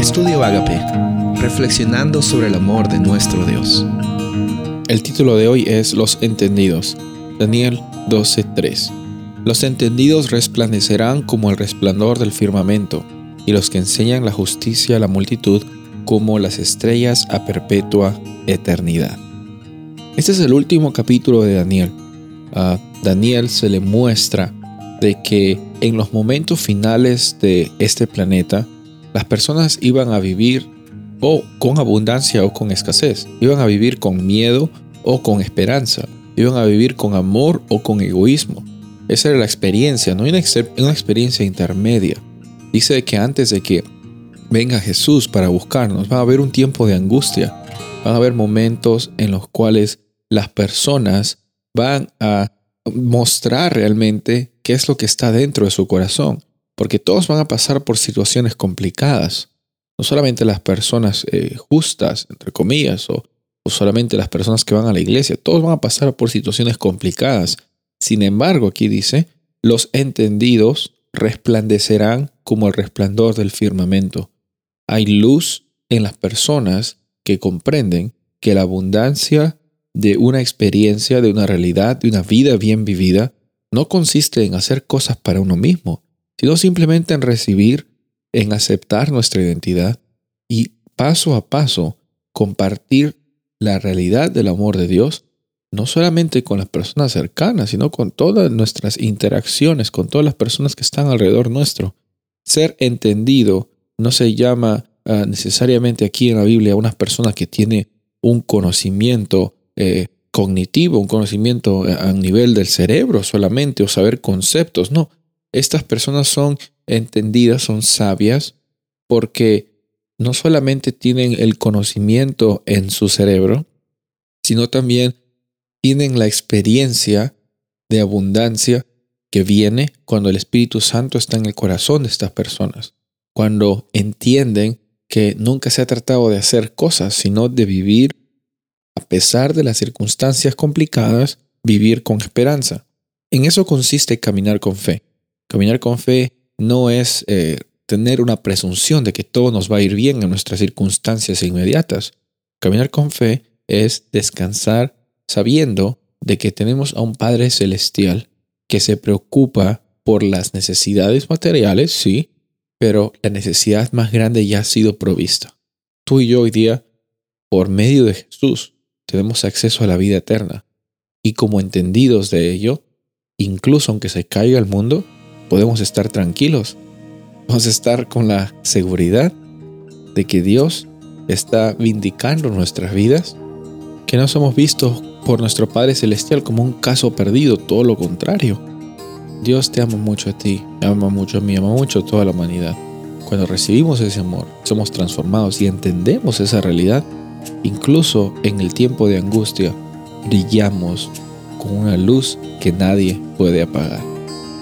Estudio Agape, reflexionando sobre el amor de nuestro Dios. El título de hoy es Los entendidos. Daniel 12:3. Los entendidos resplandecerán como el resplandor del firmamento, y los que enseñan la justicia a la multitud como las estrellas a perpetua eternidad. Este es el último capítulo de Daniel. A Daniel se le muestra de que en los momentos finales de este planeta, las personas iban a vivir o con abundancia o con escasez, iban a vivir con miedo o con esperanza, iban a vivir con amor o con egoísmo. Esa era la experiencia, no una, una experiencia intermedia. Dice que antes de que venga Jesús para buscarnos, va a haber un tiempo de angustia, van a haber momentos en los cuales las personas van a mostrar realmente qué es lo que está dentro de su corazón, porque todos van a pasar por situaciones complicadas, no solamente las personas eh, justas, entre comillas, o, o solamente las personas que van a la iglesia, todos van a pasar por situaciones complicadas. Sin embargo, aquí dice, los entendidos resplandecerán como el resplandor del firmamento. Hay luz en las personas que comprenden que la abundancia de una experiencia, de una realidad, de una vida bien vivida, no consiste en hacer cosas para uno mismo, sino simplemente en recibir, en aceptar nuestra identidad y paso a paso compartir la realidad del amor de Dios, no solamente con las personas cercanas, sino con todas nuestras interacciones, con todas las personas que están alrededor nuestro. Ser entendido no se llama ah, necesariamente aquí en la Biblia unas personas que tiene un conocimiento eh, cognitivo, un conocimiento a nivel del cerebro solamente o saber conceptos. No, estas personas son entendidas, son sabias, porque no solamente tienen el conocimiento en su cerebro, sino también tienen la experiencia de abundancia que viene cuando el Espíritu Santo está en el corazón de estas personas, cuando entienden que nunca se ha tratado de hacer cosas, sino de vivir a pesar de las circunstancias complicadas, vivir con esperanza. En eso consiste caminar con fe. Caminar con fe no es eh, tener una presunción de que todo nos va a ir bien en nuestras circunstancias inmediatas. Caminar con fe es descansar sabiendo de que tenemos a un Padre Celestial que se preocupa por las necesidades materiales, sí, pero la necesidad más grande ya ha sido provista. Tú y yo hoy día, por medio de Jesús, tenemos acceso a la vida eterna. Y como entendidos de ello, incluso aunque se caiga el mundo, podemos estar tranquilos. Podemos estar con la seguridad de que Dios está vindicando nuestras vidas, que no somos vistos por nuestro Padre Celestial como un caso perdido, todo lo contrario. Dios te ama mucho a ti, ama mucho a mí, ama mucho a toda la humanidad. Cuando recibimos ese amor, somos transformados y entendemos esa realidad, Incluso en el tiempo de angustia, brillamos con una luz que nadie puede apagar.